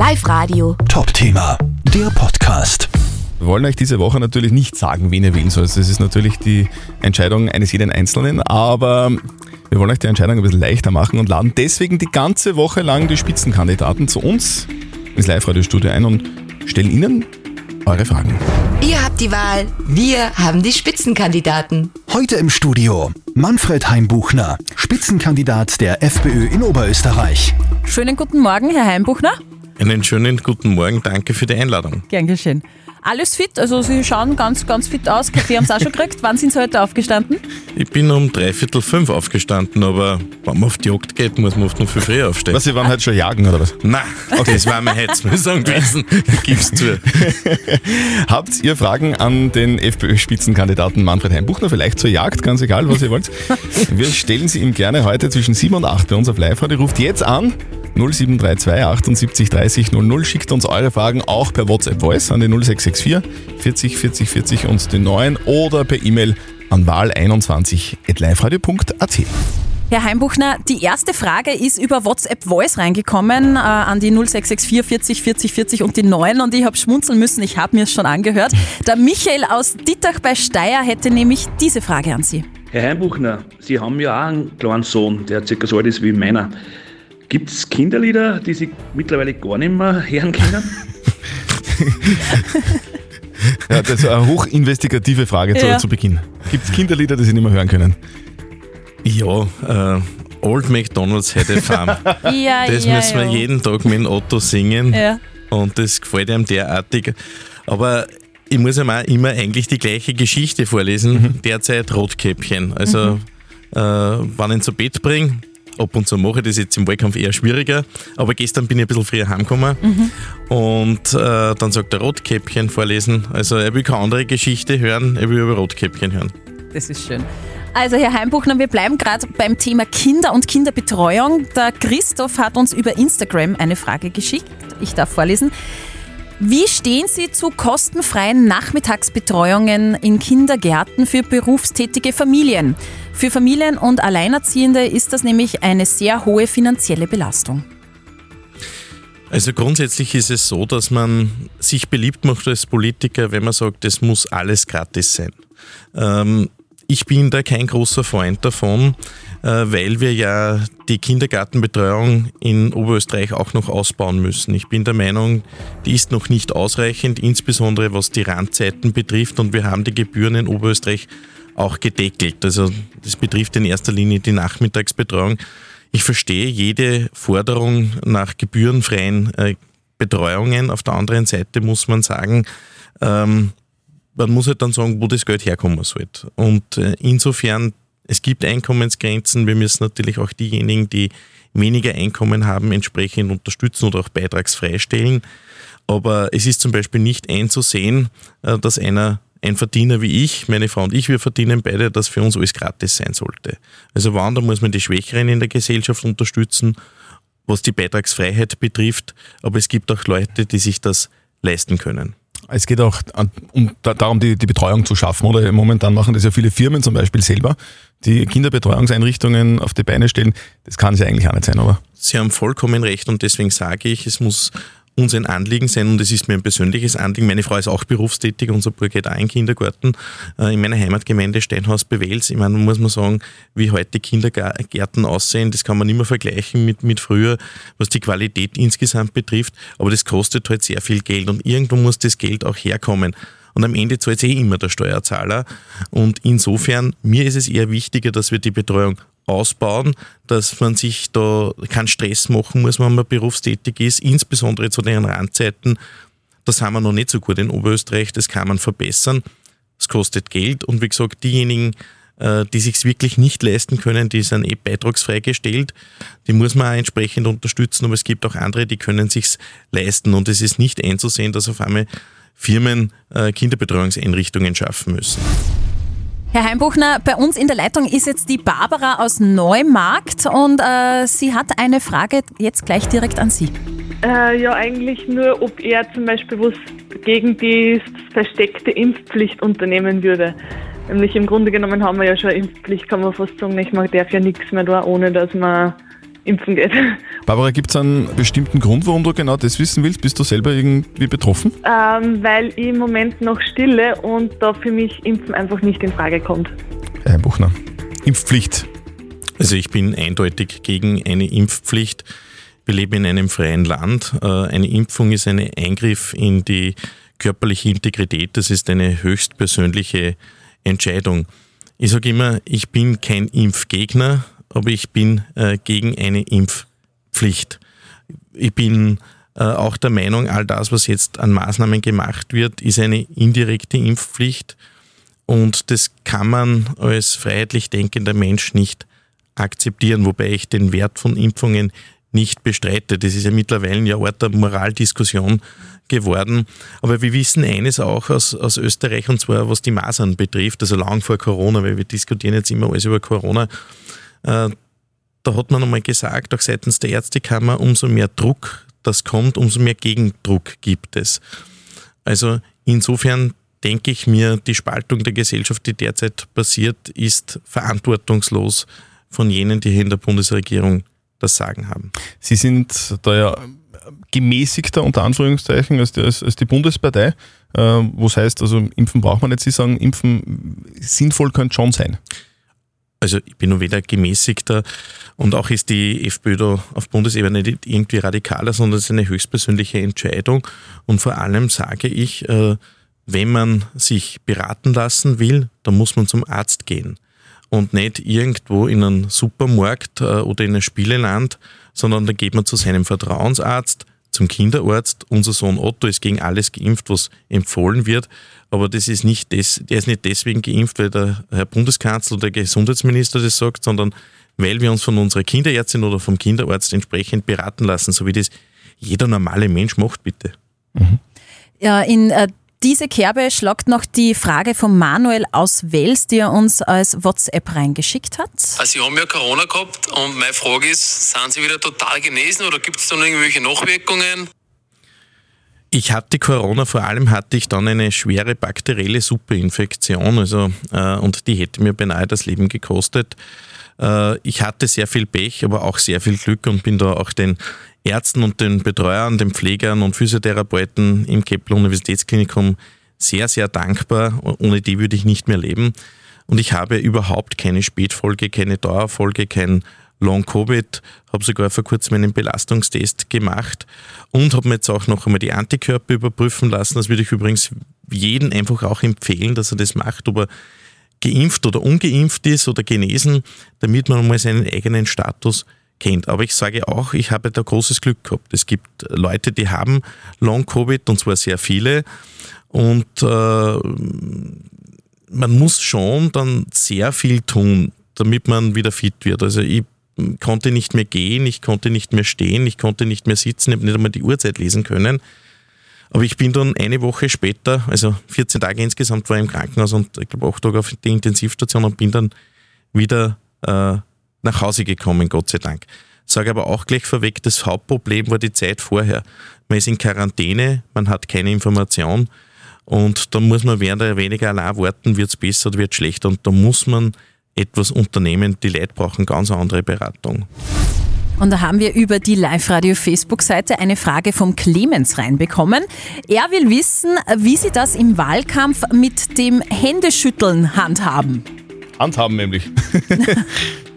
Live Radio. Top-Thema, der Podcast. Wir wollen euch diese Woche natürlich nicht sagen, wen ihr wählen sollt. Das ist natürlich die Entscheidung eines jeden Einzelnen, aber wir wollen euch die Entscheidung ein bisschen leichter machen und laden deswegen die ganze Woche lang die Spitzenkandidaten zu uns ins Live-Radio-Studio ein und stellen ihnen eure Fragen. Ihr habt die Wahl, wir haben die Spitzenkandidaten. Heute im Studio Manfred Heimbuchner, Spitzenkandidat der FPÖ in Oberösterreich. Schönen guten Morgen, Herr Heimbuchner. Einen schönen guten Morgen, danke für die Einladung. Gern geschehen. Alles fit, also Sie schauen ganz, ganz fit aus. Kaffee haben Sie auch schon gekriegt. Wann sind Sie heute aufgestanden? Ich bin um dreiviertel fünf aufgestanden, aber wenn man auf die Jagd geht, muss man oft noch viel früher aufstehen. Was, Sie waren heute schon jagen oder was? Nein, das war mir Heizmüssung gewesen. Gib's zu. Habt ihr Fragen an den FPÖ-Spitzenkandidaten Manfred Heimbuchner? Vielleicht zur Jagd, ganz egal, was ihr wollt. Wir stellen sie ihm gerne heute zwischen 7 und 8 bei uns auf Live-Radio. Ruft jetzt an 0732 78 30 00. Schickt uns eure Fragen auch per WhatsApp Voice an die 0664 40 40 40 und den 9 oder per E-Mail an wahl21.liveradio.at. Herr Heimbuchner, die erste Frage ist über WhatsApp Voice reingekommen äh, an die 0664 40 40 40 und die 9 und ich habe schmunzeln müssen, ich habe mir es schon angehört. Der Michael aus Dittach bei Steyr hätte nämlich diese Frage an Sie. Herr Heimbuchner, Sie haben ja auch einen kleinen Sohn, der circa so alt ist wie meiner. Gibt es Kinderlieder, die Sie mittlerweile gar nicht mehr hören können? Ja, das ist eine hochinvestigative Frage zu, Ja. zu Beginn. Gibt es Kinderlieder, die Sie nicht mehr hören können? Ja, äh, Old McDonald's had a farm. Ja, Das ja, müssen wir ja. jeden Tag mit dem Otto singen Ja. und das gefällt einem derartig. Aber ich muss ihm auch immer eigentlich die gleiche Geschichte vorlesen. Derzeit Rotkäppchen. Also, äh, wenn ich ihn zu Bett bringe, ab und zu mache ich das jetzt im Wahlkampf eher schwieriger, aber gestern bin ich ein bisschen früher heimgekommen und äh, dann sagt er Rotkäppchen vorlesen. Also er will keine andere Geschichte hören, er will über Rotkäppchen hören. Das ist schön. Also Herr Heimbuchner, wir bleiben gerade beim Thema Kinder und Kinderbetreuung. Der Christoph hat uns über Instagram eine Frage geschickt. Ich darf vorlesen. Wie stehen Sie zu kostenfreien Nachmittagsbetreuungen in Kindergärten für berufstätige Familien? Für Familien und Alleinerziehende ist das nämlich eine sehr hohe finanzielle Belastung. Also grundsätzlich ist es so, dass man sich beliebt macht als Politiker, wenn man sagt, es muss alles gratis sein. Ähm, ich bin da kein großer Freund davon, äh, weil wir ja die Kindergartenbetreuung in Oberösterreich auch noch ausbauen müssen. Ich bin der Meinung, die ist noch nicht ausreichend, insbesondere was die Randzeiten betrifft und wir haben die Gebühren in Oberösterreich auch gedeckelt. Also das betrifft in erster Linie die Nachmittagsbetreuung. Ich verstehe jede Forderung nach gebührenfreien äh, Betreuungen. Auf der anderen Seite muss man sagen, ähm, man muss halt dann sagen, wo das Geld herkommen soll. Und äh, insofern, es gibt Einkommensgrenzen. Wir müssen natürlich auch diejenigen, die weniger Einkommen haben, entsprechend unterstützen oder auch beitragsfrei stellen. Aber es ist zum Beispiel nicht einzusehen, äh, dass einer ein Verdiener wie ich, meine Frau und ich, wir verdienen beide, dass für uns alles gratis sein sollte. Also wann, da muss man die Schwächeren in der Gesellschaft unterstützen, was die Beitragsfreiheit betrifft. Aber es gibt auch Leute, die sich das leisten können. Es geht auch an, um, da, darum, die, die Betreuung zu schaffen. Oder momentan machen das ja viele Firmen zum Beispiel selber, die Kinderbetreuungseinrichtungen auf die Beine stellen. Das kann es ja eigentlich auch nicht sein, oder? Sie haben vollkommen recht und deswegen sage ich, es muss uns ein Anliegen sein und es ist mir ein persönliches Anliegen. Meine Frau ist auch berufstätig, unser Bruder geht auch in Kindergarten äh, in meiner Heimatgemeinde Steinhaus Bewels. Ich meine, muss man sagen, wie heute Kindergärten aussehen, das kann man nicht mehr vergleichen mit, mit früher, was die Qualität insgesamt betrifft, aber das kostet halt sehr viel Geld und irgendwo muss das Geld auch herkommen. Und am Ende zahlt eh immer der Steuerzahler. Und insofern, mir ist es eher wichtiger, dass wir die Betreuung ausbauen, dass man sich da keinen Stress machen muss, wenn man berufstätig ist, insbesondere zu den Randzeiten. Das haben wir noch nicht so gut in Oberösterreich, das kann man verbessern. Es kostet Geld und wie gesagt, diejenigen, äh, die sich wirklich nicht leisten können, die sind eh beitragsfrei gestellt. Die muss man auch entsprechend unterstützen, aber es gibt auch andere, die können sich's leisten und es ist nicht einzusehen, dass auf einmal Firmen äh, Kinderbetreuungseinrichtungen schaffen müssen. Herr Heimbuchner, bei uns in der Leitung ist jetzt die Barbara aus Neumarkt und äh, sie hat eine Frage jetzt gleich direkt an Sie. Äh, ja, eigentlich nur, ob er zum Beispiel was gegen die versteckte Impfpflicht unternehmen würde. Nämlich im Grunde genommen haben wir ja schon eine Impfpflicht, kann man fast sagen. Ich darf ja nichts mehr da, ohne dass man impfen geht. Barbara, gibt es einen bestimmten Grund, warum du genau das wissen willst? Bist du selber irgendwie betroffen? Ähm, weil ich im Moment noch stille und da für mich Impfen einfach nicht in Frage kommt. Herr Buchner, Impfpflicht. Also ich bin eindeutig gegen eine Impfpflicht. Wir leben in einem freien Land. Äh, Eine Impfung ist ein Eingriff in die körperliche Integrität. Das ist eine höchstpersönliche Entscheidung. Ich sage immer, ich bin kein Impfgegner, aber ich bin äh, gegen eine Impfpflicht. Ich bin äh, auch der Meinung, all das, was jetzt an Maßnahmen gemacht wird, ist eine indirekte Impfpflicht. Und das kann man als freiheitlich denkender Mensch nicht akzeptieren, wobei ich den Wert von Impfungen nicht bestreite. Das ist ja mittlerweile ja Ort der Moraldiskussion geworden. Aber wir wissen eines auch aus, aus Österreich, und zwar was die Masern betrifft, also lang vor Corona, weil wir diskutieren jetzt immer alles über Corona. Äh, da hat man einmal gesagt, auch seitens der Ärztekammer, umso mehr Druck das kommt, umso mehr Gegendruck gibt es. Also insofern denke ich mir, die Spaltung der Gesellschaft, die derzeit passiert, ist verantwortungslos von jenen, die hier in der Bundesregierung das Sagen haben. Sie sind da ja gemäßigter unter Anführungszeichen als die, als, als die Bundespartei, äh, wo es heißt, also impfen braucht man nicht. Sie sagen, impfen sinnvoll könnte schon sein. Also ich bin nur weder gemäßigter und auch ist die FPÖ da auf Bundesebene nicht irgendwie radikaler, sondern es ist eine höchstpersönliche Entscheidung. Und vor allem sage ich, äh, wenn man sich beraten lassen will, dann muss man zum Arzt gehen. Und nicht irgendwo in einen Supermarkt äh, oder in ein Spieleland, sondern da geht man zu seinem Vertrauensarzt, zum Kinderarzt. Unser Sohn Otto ist gegen alles geimpft, was empfohlen wird. Aber das ist nicht des, der ist nicht deswegen geimpft, weil der Herr Bundeskanzler oder der Gesundheitsminister das sagt, sondern weil wir uns von unserer Kinderärztin oder vom Kinderarzt entsprechend beraten lassen, so wie das jeder normale Mensch macht, bitte. Ja, in äh, diese Kerbe schlagt noch die Frage von Manuel aus Wels, die er uns als WhatsApp reingeschickt hat. Also Sie haben ja Corona gehabt und meine Frage ist, sind Sie wieder total genesen oder gibt es dann irgendwelche Nachwirkungen? Ich hatte Corona, vor allem hatte ich dann eine schwere bakterielle Superinfektion, also, äh, und die hätte mir beinahe das Leben gekostet. Äh, ich hatte sehr viel Pech, aber auch sehr viel Glück und bin da auch den Ärzten und den Betreuern, den Pflegern und Physiotherapeuten im Kepler Universitätsklinikum sehr, sehr dankbar. Ohne die würde ich nicht mehr leben. Und ich habe überhaupt keine Spätfolge, keine Dauerfolge, kein Long-Covid, habe sogar vor kurzem einen Belastungstest gemacht und habe mir jetzt auch noch einmal die Antikörper überprüfen lassen. Das würde ich übrigens jedem einfach auch empfehlen, dass er das macht, ob er geimpft oder ungeimpft ist oder genesen, damit man mal seinen eigenen Status kennt. Aber ich sage auch, ich habe da großes Glück gehabt. Es gibt Leute, die haben Long-Covid und zwar sehr viele und äh, man muss schon dann sehr viel tun, damit man wieder fit wird. Also ich konnte nicht mehr gehen, ich konnte nicht mehr stehen, ich konnte nicht mehr sitzen, ich habe nicht einmal die Uhrzeit lesen können. Aber ich bin dann eine Woche später, also 14 Tage insgesamt war ich im Krankenhaus und ich glaube acht Tage auf der Intensivstation und bin dann wieder äh, nach Hause gekommen, Gott sei Dank. Sage aber auch gleich vorweg, das Hauptproblem war die Zeit vorher. Man ist in Quarantäne, man hat keine Information und da muss man während oder weniger allein warten, wird es besser oder wird es schlechter und da muss man etwas unternehmen. Die Leute brauchen ganz andere Beratung. Und da haben wir über die Live-Radio-Facebook-Seite eine Frage vom Clemens reinbekommen. Er will wissen, wie Sie das im Wahlkampf mit dem Händeschütteln handhaben. Handhaben nämlich.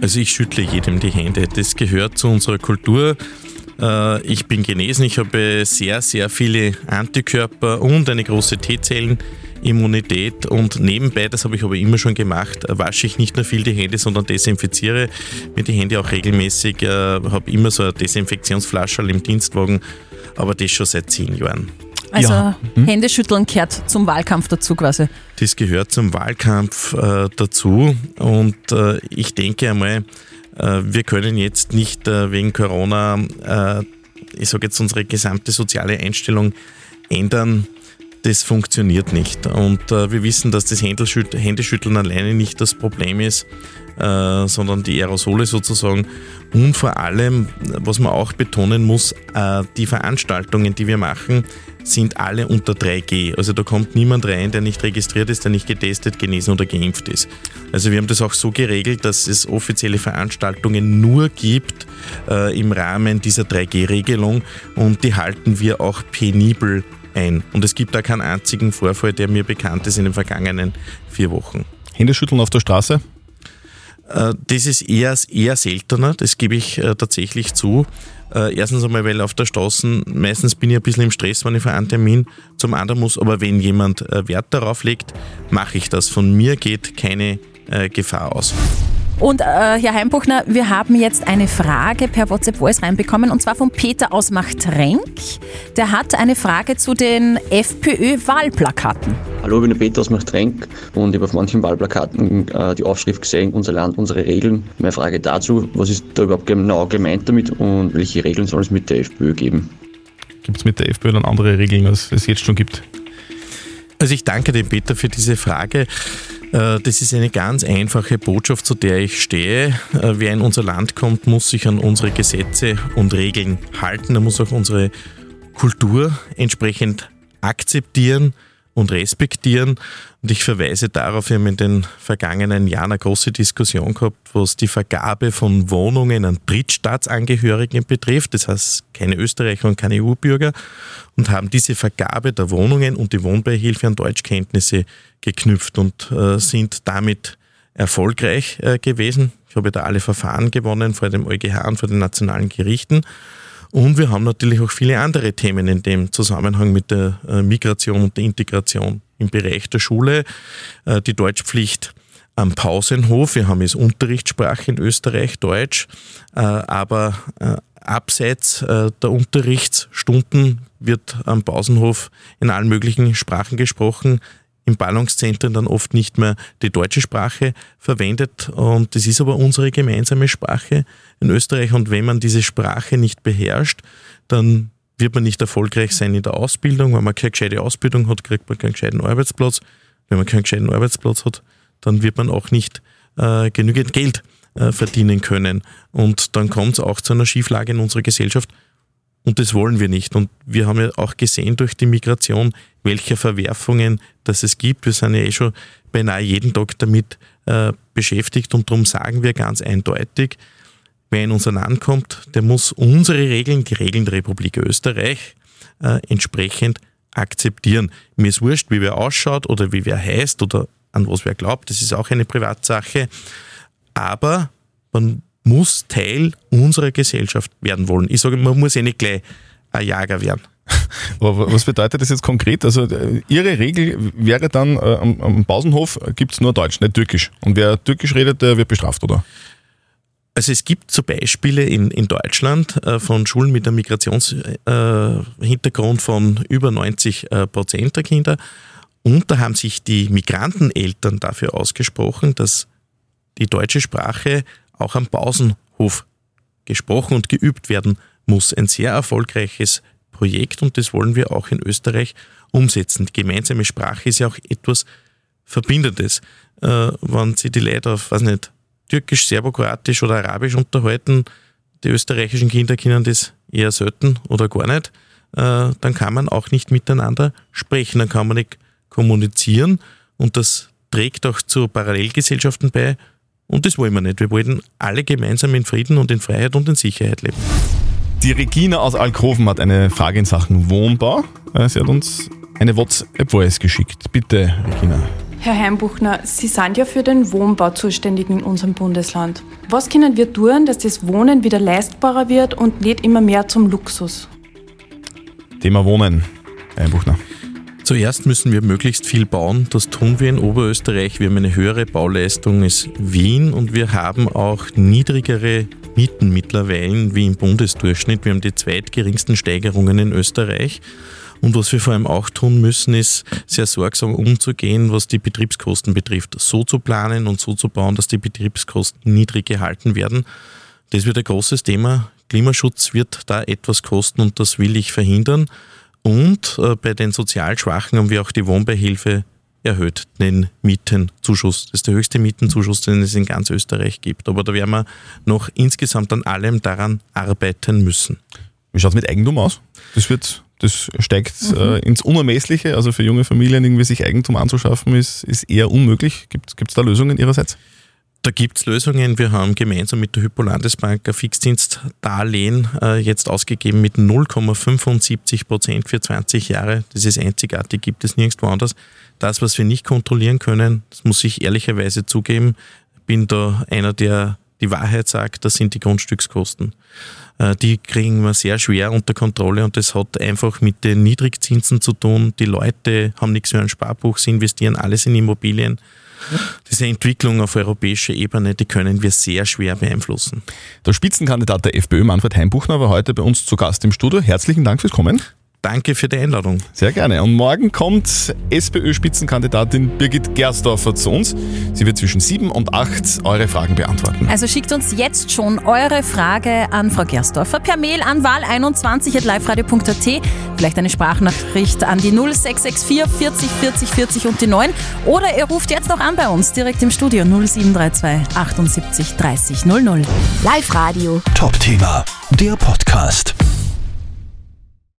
Also ich schüttle jedem die Hände. Das gehört zu unserer Kultur. Äh, Ich bin genesen, ich habe sehr, sehr viele Antikörper und eine große T-Zellen-Immunität. Und nebenbei, das habe ich aber immer schon gemacht, wasche ich nicht nur viel die Hände, sondern desinfiziere mir die Hände auch regelmäßig. Äh, Habe immer so eine Desinfektionsflasche im Dienstwagen, aber das schon seit zehn Jahren. Also Ja. Hm? Händeschütteln gehört zum Wahlkampf dazu quasi. Das gehört zum Wahlkampf äh, dazu und äh, ich denke einmal, äh, wir können jetzt nicht äh, wegen Corona, äh, ich sage jetzt unsere gesamte soziale Einstellung ändern. Das funktioniert nicht. Und äh, wir wissen, dass das Händeschüt Händeschütteln alleine nicht das Problem ist, äh, sondern die Aerosole sozusagen. Und vor allem, was man auch betonen muss, äh, die Veranstaltungen, die wir machen, sind alle unter 3G. Also da kommt niemand rein, der nicht registriert ist, der nicht getestet, genesen oder geimpft ist. Also wir haben das auch so geregelt, dass es offizielle Veranstaltungen nur gibt äh, im Rahmen dieser 3G-Regelung und die halten wir auch penibel ein. Und es gibt da keinen einzigen Vorfall, der mir bekannt ist in den vergangenen vier Wochen. Händeschütteln auf der Straße? Äh, das ist eher, eher seltener, das gebe ich äh, tatsächlich zu. Äh, erstens einmal, weil auf der Straße meistens bin ich ein bisschen im Stress, wenn ich für einen Termin zum anderen muss, aber wenn jemand Wert darauf legt, mache ich das. Von mir geht keine Gefahr aus. Und äh, Herr Heimbuchner, wir haben jetzt eine Frage per WhatsApp Voice reinbekommen und zwar von Peter aus Machtrenk. Der hat eine Frage zu den FPÖ-Wahlplakaten. Hallo, ich bin der Peter aus Machtrenk und ich habe auf manchen Wahlplakaten äh, die Aufschrift gesehen, unser Land, unsere Regeln. Meine Frage dazu, was ist da überhaupt genau gemeint damit und welche Regeln soll es mit der FPÖ geben? Gibt es mit der FPÖ dann andere Regeln, als es jetzt schon gibt? Also ich danke dem Peter für diese Frage. Äh, das ist eine ganz einfache Botschaft, zu der ich stehe. Äh, wer in unser Land kommt, muss sich an unsere Gesetze und Regeln halten. Er muss auch unsere Kultur entsprechend akzeptieren und respektieren. Und ich verweise darauf, wir haben in den vergangenen Jahren eine große Diskussion gehabt, was die Vergabe von Wohnungen an Drittstaatsangehörigen betrifft, das heißt keine Österreicher und keine EU-Bürger, und haben diese Vergabe der Wohnungen und die Wohnbeihilfe an Deutschkenntnisse geknüpft und äh, sind damit erfolgreich äh, gewesen. Ich habe da alle Verfahren gewonnen vor dem EuGH und vor den nationalen Gerichten. Und wir haben natürlich auch viele andere Themen in dem Zusammenhang mit der äh, Migration und der Integration im Bereich der Schule. Äh, die Deutschpflicht am Pausenhof. Wir haben jetzt Unterrichtssprache in Österreich, Deutsch, äh, aber abseits der Unterrichtsstunden wird am Pausenhof in allen möglichen Sprachen gesprochen in Ballungszentren dann oft nicht mehr die deutsche Sprache verwendet. Und das ist aber unsere gemeinsame Sprache in Österreich. Und wenn man diese Sprache nicht beherrscht, dann wird man nicht erfolgreich sein in der Ausbildung. Wenn man keine gescheite Ausbildung hat, kriegt man keinen gescheiten Arbeitsplatz. Wenn man keinen gescheiten Arbeitsplatz hat, dann wird man auch nicht äh, genügend Geld äh, verdienen können. Und dann kommt es auch zu einer Schieflage in unserer Gesellschaft. Und das wollen wir nicht. Und wir haben ja auch gesehen durch die Migration, welche Verwerfungen das es gibt. Wir sind ja eh schon beinahe jeden Tag damit äh, beschäftigt und darum sagen wir ganz eindeutig, wer in unser Land kommt, der muss unsere Regeln, die Regeln der Republik Österreich, äh, entsprechend akzeptieren. Mir ist wurscht, wie wer ausschaut oder wie wer heißt oder an was wer glaubt, das ist auch eine Privatsache. Aber man muss Teil unserer Gesellschaft werden wollen. Ich sage, man muss ja nicht gleich ein Jager werden. Aber was bedeutet das jetzt konkret? Also äh, Ihre Regel wäre dann, äh, am, am Pausenhof gibt es nur Deutsch, nicht Türkisch. Und wer Türkisch redet, der wird bestraft, oder? Also es gibt so Beispiele in, in Deutschland äh, von Schulen mit einem Migrationshintergrund äh, von über 90 äh, Prozent der Kinder. Und da haben sich die Migranteneltern dafür ausgesprochen, dass die deutsche Sprache auch am Pausenhof gesprochen und geübt werden muss. Ein sehr erfolgreiches Projekt und das wollen wir auch in Österreich umsetzen. Die gemeinsame Sprache ist ja auch etwas Verbindendes. Äh, wenn sie die Leute auf, weiß nicht, Türkisch, Serbokroatisch oder Arabisch unterhalten, die österreichischen Kinder kennen das eher selten oder gar nicht, äh, dann kann man auch nicht miteinander sprechen, dann kann man nicht kommunizieren und das trägt auch zu Parallelgesellschaften bei, und das wollen wir nicht. Wir wollen alle gemeinsam in Frieden und in Freiheit und in Sicherheit leben. Die Regina aus Alkroven hat eine Frage in Sachen Wohnbau. Sie hat uns eine WhatsApp-Voice geschickt. Bitte, Regina. Herr Heimbuchner, Sie sind ja für den Wohnbau zuständig in unserem Bundesland. Was können wir tun, dass das Wohnen wieder leistbarer wird und nicht immer mehr zum Luxus? Thema Wohnen, Herr Heimbuchner. Zuerst müssen wir möglichst viel bauen. Das tun wir in Oberösterreich. Wir haben eine höhere Bauleistung als Wien und wir haben auch niedrigere Mieten mittlerweile wie im Bundesdurchschnitt. Wir haben die zweitgeringsten Steigerungen in Österreich. Und was wir vor allem auch tun müssen, ist sehr sorgsam umzugehen, was die Betriebskosten betrifft. So zu planen und so zu bauen, dass die Betriebskosten niedrig gehalten werden. Das wird ein großes Thema. Klimaschutz wird da etwas kosten und das will ich verhindern. Und äh, bei den sozial Schwachen haben wir auch die Wohnbeihilfe erhöht, den Mietenzuschuss. Das ist der höchste Mietenzuschuss, den es in ganz Österreich gibt. Aber da werden wir noch insgesamt an allem daran arbeiten müssen. Wie schaut es mit Eigentum aus? Das wird das steigt äh, ins Unermessliche. Also für junge Familien irgendwie sich Eigentum anzuschaffen, ist, ist eher unmöglich. Gibt es da Lösungen Ihrerseits? Da gibt es Lösungen. Wir haben gemeinsam mit der Hypolandesbank ein Fixdienstdarlehen äh, jetzt ausgegeben mit 0,75 Prozent für 20 Jahre. Das ist einzigartig, gibt es nirgendwo anders. Das, was wir nicht kontrollieren können, das muss ich ehrlicherweise zugeben, bin da einer, der die Wahrheit sagt, das sind die Grundstückskosten. Äh, die kriegen wir sehr schwer unter Kontrolle und das hat einfach mit den Niedrigzinsen zu tun. Die Leute haben nichts mehr ein Sparbuch, sie investieren alles in Immobilien. Diese Entwicklung auf europäischer Ebene, die können wir sehr schwer beeinflussen. Der Spitzenkandidat der FPÖ, Manfred Heimbuchner, war heute bei uns zu Gast im Studio. Herzlichen Dank fürs Kommen. Danke für die Einladung. Sehr gerne. Und morgen kommt SPÖ-Spitzenkandidatin Birgit Gersdorfer zu uns. Sie wird zwischen sieben und acht eure Fragen beantworten. Also schickt uns jetzt schon eure Frage an Frau Gersdorfer per Mail an wahl21.liveradio.at. Vielleicht eine Sprachnachricht an die 0664 40 40 40 und die 9. Oder ihr ruft jetzt noch an bei uns direkt im Studio 0732 78 30 00. Live Radio. Top-Thema, der Podcast.